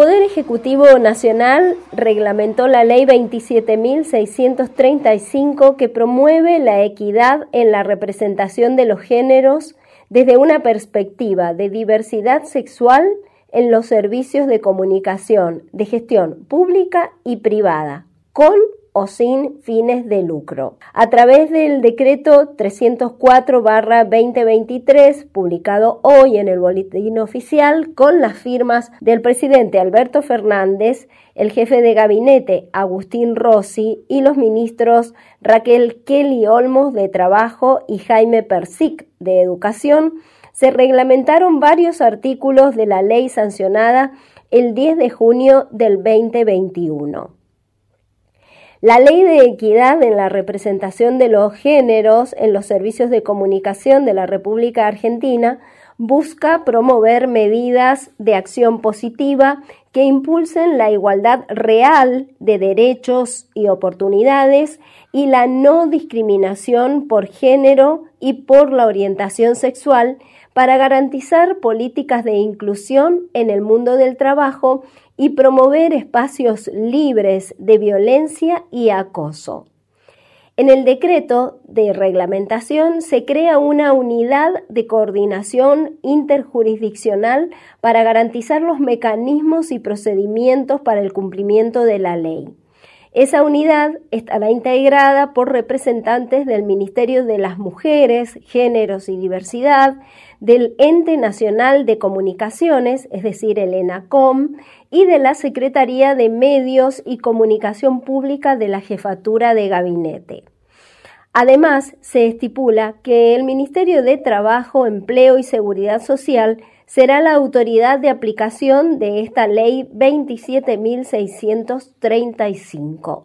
Ejecutivo Nacional reglamentó la Ley 27.635 que promueve la equidad en la representación de los géneros desde una perspectiva de diversidad sexual en los servicios de comunicación de gestión pública y privada, con o sin fines de lucro. A través del decreto 304-2023, publicado hoy en el Boletín Oficial, con las firmas del presidente Alberto Fernández, el jefe de gabinete Agustín Rossi y los ministros Raquel Kelly Olmos de Trabajo y Jaime Persic de Educación, se reglamentaron varios artículos de la ley sancionada el 10 de junio del 2021. La ley de equidad en la representación de los géneros en los servicios de comunicación de la República Argentina busca promover medidas de acción positiva que impulsen la igualdad real de derechos y oportunidades y la no discriminación por género y por la orientación sexual para garantizar políticas de inclusión en el mundo del trabajo y promover espacios libres de violencia y acoso. En el decreto de reglamentación se crea una unidad de coordinación interjurisdiccional para garantizar los mecanismos y procedimientos para el cumplimiento de la ley. Esa unidad estará integrada por representantes del Ministerio de las Mujeres, Géneros y Diversidad, del Ente Nacional de Comunicaciones, es decir, el ENACOM, y de la Secretaría de Medios y Comunicación Pública de la Jefatura de Gabinete. Además, se estipula que el Ministerio de Trabajo, Empleo y Seguridad Social será la autoridad de aplicación de esta ley 27.635.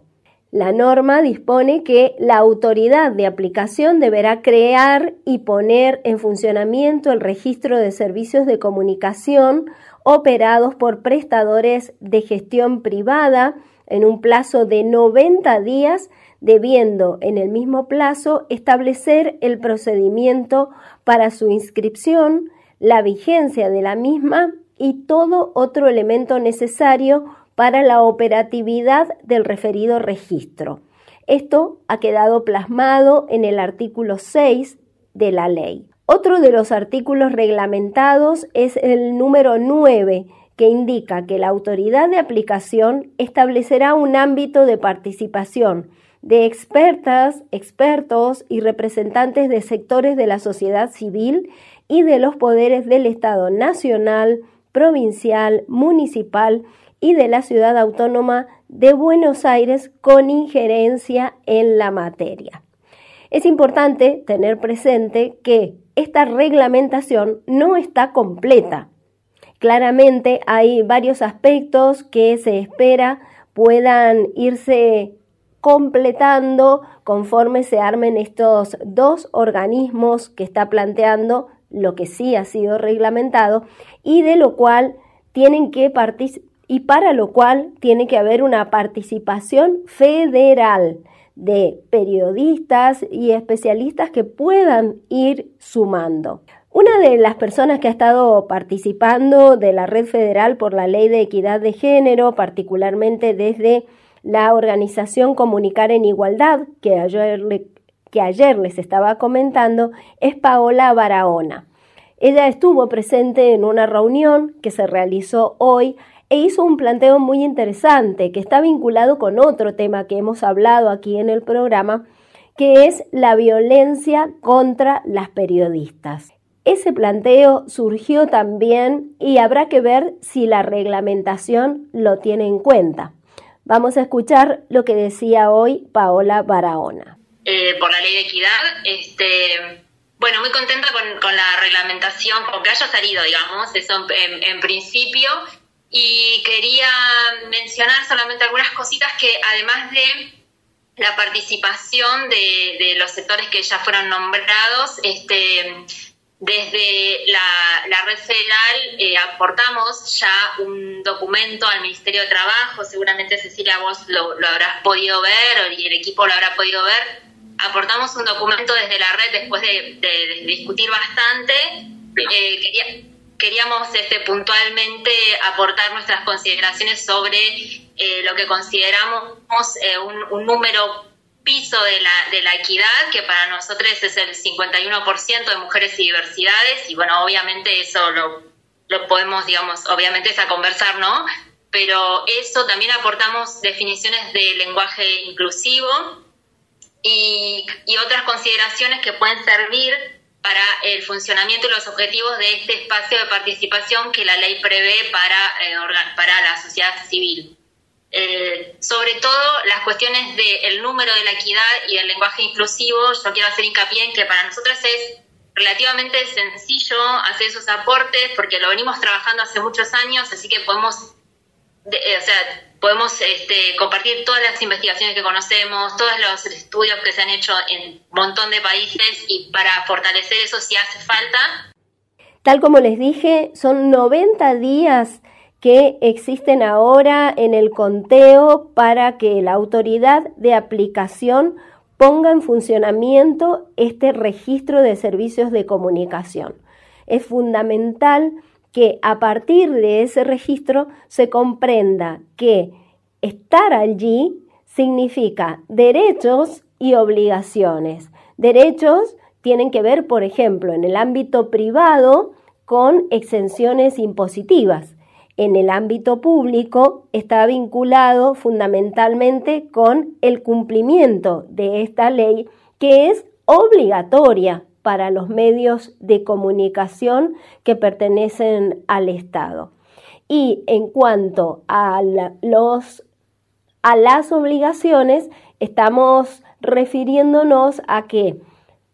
La norma dispone que la autoridad de aplicación deberá crear y poner en funcionamiento el registro de servicios de comunicación operados por prestadores de gestión privada en un plazo de 90 días, debiendo en el mismo plazo establecer el procedimiento para su inscripción, la vigencia de la misma y todo otro elemento necesario para la operatividad del referido registro. Esto ha quedado plasmado en el artículo 6 de la ley. Otro de los artículos reglamentados es el número 9, que indica que la autoridad de aplicación establecerá un ámbito de participación de expertas, expertos y representantes de sectores de la sociedad civil y de los poderes del Estado nacional, provincial, municipal y de la ciudad autónoma de Buenos Aires con injerencia en la materia. Es importante tener presente que esta reglamentación no está completa. Claramente hay varios aspectos que se espera puedan irse completando conforme se armen estos dos organismos que está planteando lo que sí ha sido reglamentado y de lo cual tienen que y para lo cual tiene que haber una participación federal de periodistas y especialistas que puedan ir sumando. Una de las personas que ha estado participando de la Red Federal por la Ley de Equidad de Género, particularmente desde la organización Comunicar en Igualdad, que ayer, que ayer les estaba comentando, es Paola Barahona. Ella estuvo presente en una reunión que se realizó hoy e hizo un planteo muy interesante que está vinculado con otro tema que hemos hablado aquí en el programa, que es la violencia contra las periodistas. Ese planteo surgió también y habrá que ver si la reglamentación lo tiene en cuenta. Vamos a escuchar lo que decía hoy Paola Barahona. Eh, por la ley de equidad, este, bueno, muy contenta con, la reglamentación, porque haya salido, digamos, eso en, principio. Y quería mencionar solamente algunas cositas que además de la participación de, los sectores que ya fueron nombrados, este, desde la, red federal eh, aportamos ya un documento al Ministerio de Trabajo, seguramente Cecilia vos lo, lo habrás podido ver y el equipo lo habrá podido ver, aportamos un documento desde la red después de, discutir bastante. Eh, queríamos este, puntualmente aportar nuestras consideraciones sobre eh, lo que consideramos eh, un, número piso de la, de la equidad, que para nosotros es el 51% de mujeres y diversidades, y bueno, obviamente eso lo, lo podemos, digamos, obviamente es a conversar, ¿no? Pero eso también aportamos definiciones de lenguaje inclusivo y, y otras consideraciones que pueden servir para el funcionamiento y los objetivos de este espacio de participación que la ley prevé para, eh, para la sociedad civil. Eh, sobre todo las cuestiones del número de la equidad y el lenguaje inclusivo, yo quiero hacer hincapié en que para nosotros es relativamente sencillo hacer esos aportes porque lo venimos trabajando hace muchos años, así que podemos, eh, o sea, podemos este, compartir todas las investigaciones que conocemos, todos los estudios que se han hecho en un montón de países y para fortalecer eso si hace falta. Tal como les dije, son 90 días que existen ahora en el conteo para que la autoridad de aplicación ponga en funcionamiento este registro de servicios de comunicación. Es fundamental que a partir de ese registro se comprenda que estar allí significa derechos y obligaciones. Derechos tienen que ver, por ejemplo, en el ámbito privado con exenciones impositivas. En el ámbito público está vinculado fundamentalmente con el cumplimiento de esta ley que es obligatoria para los medios de comunicación que pertenecen al Estado. Y en cuanto a, los, a las obligaciones, estamos refiriéndonos a que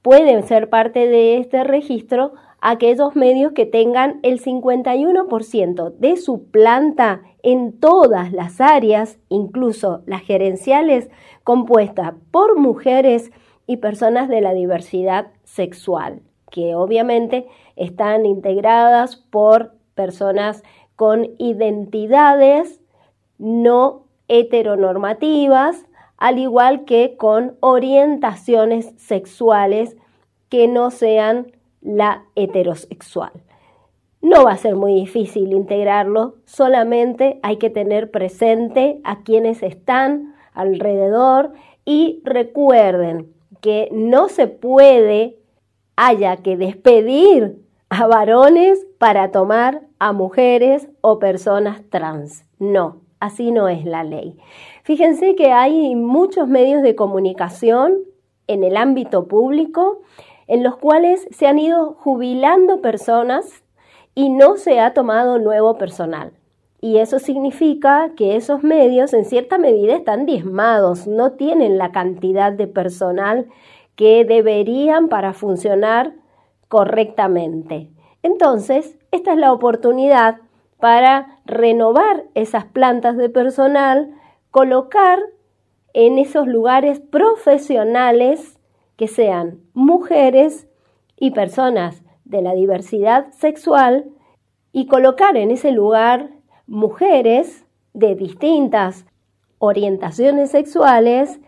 pueden ser parte de este registro aquellos medios que tengan el 51% de su planta en todas las áreas, incluso las gerenciales, compuesta por mujeres y personas de la diversidad sexual, que obviamente están integradas por personas con identidades no heteronormativas, al igual que con orientaciones sexuales que no sean la heterosexual. No va a ser muy difícil integrarlo, solamente hay que tener presente a quienes están alrededor y recuerden que no se puede, haya que despedir a varones para tomar a mujeres o personas trans. No, así no es la ley. Fíjense que hay muchos medios de comunicación en el ámbito público en los cuales se han ido jubilando personas y no se ha tomado nuevo personal. Y eso significa que esos medios en cierta medida están diezmados, no tienen la cantidad de personal que deberían para funcionar correctamente. Entonces, esta es la oportunidad para renovar esas plantas de personal, colocar en esos lugares profesionales que sean mujeres y personas de la diversidad sexual y colocar en ese lugar mujeres de distintas orientaciones sexuales,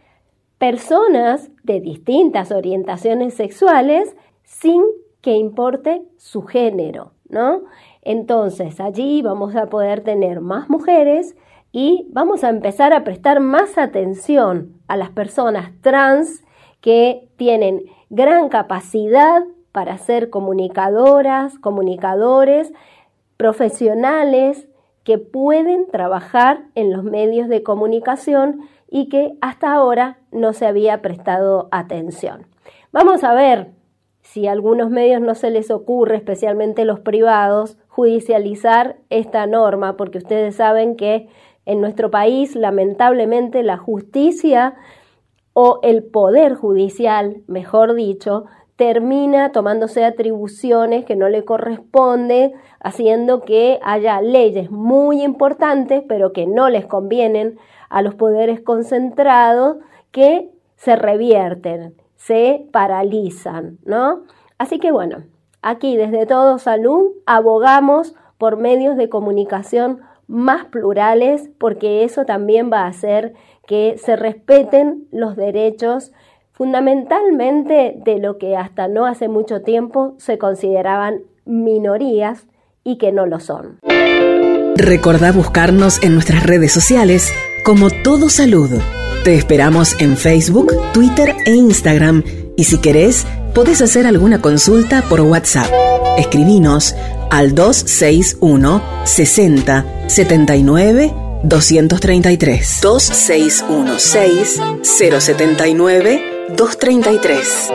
personas de distintas orientaciones sexuales, sin que importe su género, ¿no? Entonces allí vamos a poder tener más mujeres y vamos a empezar a prestar más atención a las personas trans que tienen gran capacidad para ser comunicadoras, comunicadores, profesionales, que pueden trabajar en los medios de comunicación y que hasta ahora no se había prestado atención. Vamos a ver si a algunos medios no se les ocurre, especialmente los privados, judicializar esta norma, porque ustedes saben que en nuestro país, lamentablemente, la justicia o el poder judicial, mejor dicho, termina tomándose atribuciones que no le corresponde, haciendo que haya leyes muy importantes, pero que no les convienen a los poderes concentrados, que se revierten, se paralizan, ¿no? Así que bueno, aquí desde Todo Salud abogamos por medios de comunicación más plurales, porque eso también va a hacer que se respeten los derechos fundamentalmente de lo que hasta no hace mucho tiempo se consideraban minorías y que no lo son. Recordá buscarnos en nuestras redes sociales como Todo Salud. Te esperamos en Facebook, Twitter e Instagram y si querés, podés hacer alguna consulta por WhatsApp. Escribinos al 261 60 79 233. 2616 079 233.